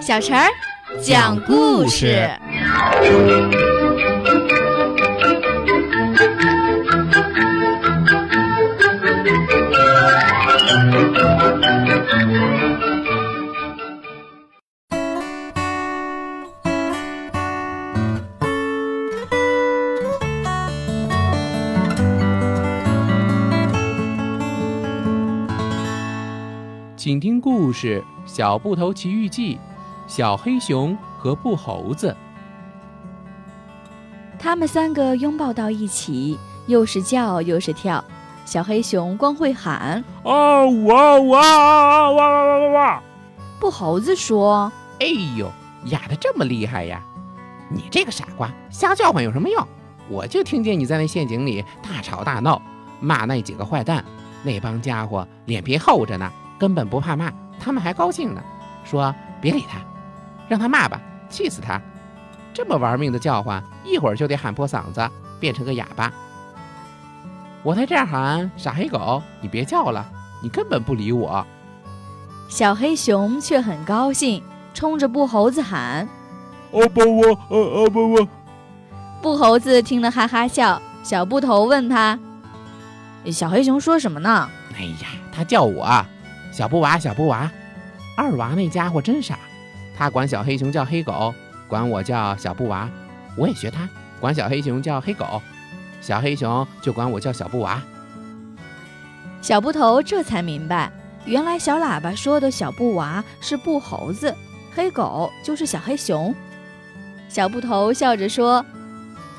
小陈儿讲故事。请听故事《小布头奇遇记》：小黑熊和布猴子。他们三个拥抱到一起，又是叫又是跳。小黑熊光会喊啊哇哇哇哇哇哇！布猴子说：“哎呦，哑的这么厉害呀！你这个傻瓜，瞎叫唤有什么用？我就听见你在那陷阱里大吵大闹，骂那几个坏蛋。那帮家伙脸皮厚着呢。”根本不怕骂，他们还高兴呢，说别理他，让他骂吧，气死他！这么玩命的叫唤，一会儿就得喊破嗓子，变成个哑巴。我在这儿喊傻黑狗，你别叫了，你根本不理我。小黑熊却很高兴，冲着布猴子喊：“阿巴我，阿阿巴我！”布猴子听了哈哈笑。小布头问他：“小黑熊说什么呢？”哎呀，他叫我。小布娃，小布娃，二娃那家伙真傻，他管小黑熊叫黑狗，管我叫小布娃，我也学他，管小黑熊叫黑狗，小黑熊就管我叫小布娃。小布头这才明白，原来小喇叭说的小布娃是布猴子，黑狗就是小黑熊。小布头笑着说：“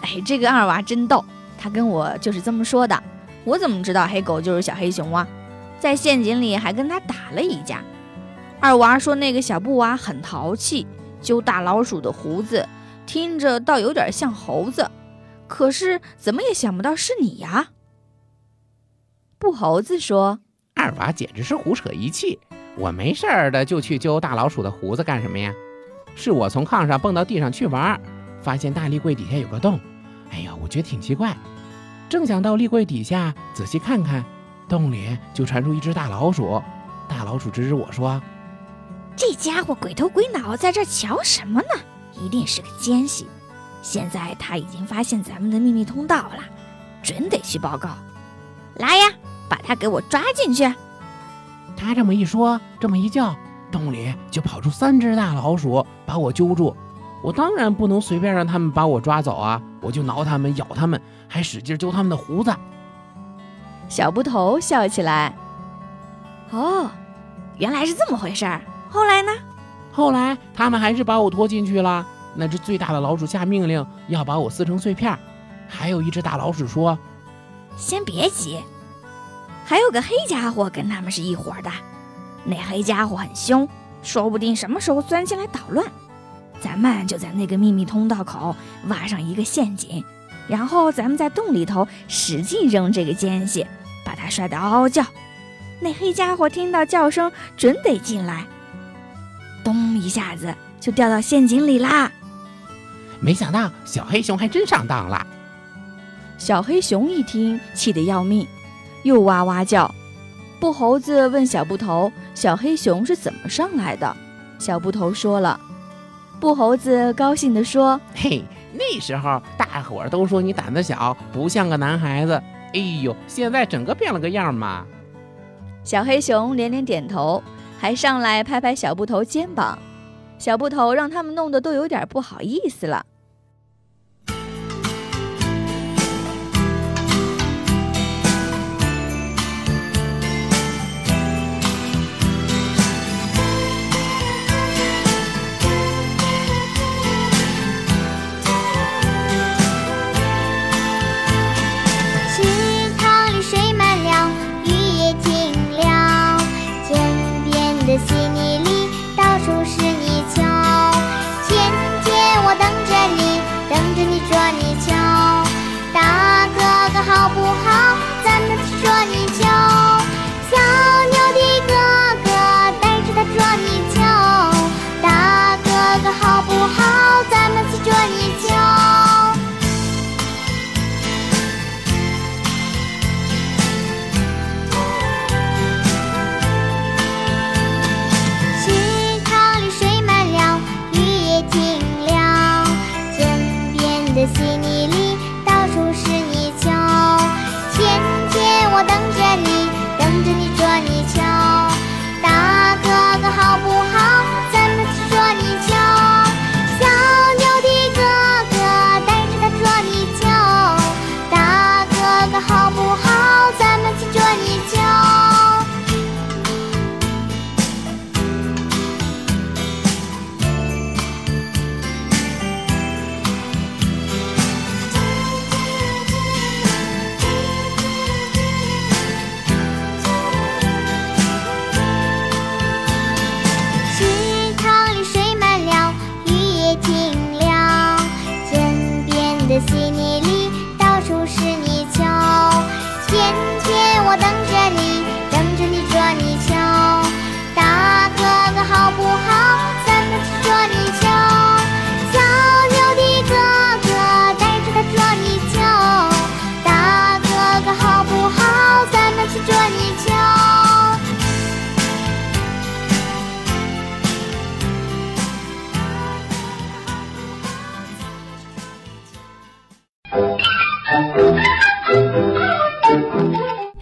哎，这个二娃真逗，他跟我就是这么说的，我怎么知道黑狗就是小黑熊啊？”在陷阱里还跟他打了一架。二娃说那个小布娃很淘气，揪大老鼠的胡子，听着倒有点像猴子，可是怎么也想不到是你呀。布猴子说：“二娃简直是胡扯一气，我没事儿的就去揪大老鼠的胡子干什么呀？是我从炕上蹦到地上去玩，发现大立柜底下有个洞，哎呀，我觉得挺奇怪，正想到立柜底下仔细看看。”洞里就传出一只大老鼠，大老鼠指指我说：“这家伙鬼头鬼脑，在这瞧什么呢？一定是个奸细。现在他已经发现咱们的秘密通道了，准得去报告。来呀，把他给我抓进去！”他这么一说，这么一叫，洞里就跑出三只大老鼠，把我揪住。我当然不能随便让他们把我抓走啊！我就挠他们，咬他们，还使劲揪他们的胡子。小布头笑起来。哦，原来是这么回事儿。后来呢？后来他们还是把我拖进去了。那只最大的老鼠下命令要把我撕成碎片。还有一只大老鼠说：“先别急，还有个黑家伙跟他们是一伙的。那黑家伙很凶，说不定什么时候钻进来捣乱。咱们就在那个秘密通道口挖上一个陷阱，然后咱们在洞里头使劲扔这个奸细。”把他摔得嗷嗷叫，那黑家伙听到叫声准得进来，咚一下子就掉到陷阱里啦。没想到小黑熊还真上当了。小黑熊一听，气得要命，又哇哇叫。布猴子问小布头：“小黑熊是怎么上来的？”小布头说了。布猴子高兴地说：“嘿，那时候大伙儿都说你胆子小，不像个男孩子。”哎呦，现在整个变了个样嘛！小黑熊连连点头，还上来拍拍小布头肩膀。小布头让他们弄得都有点不好意思了。how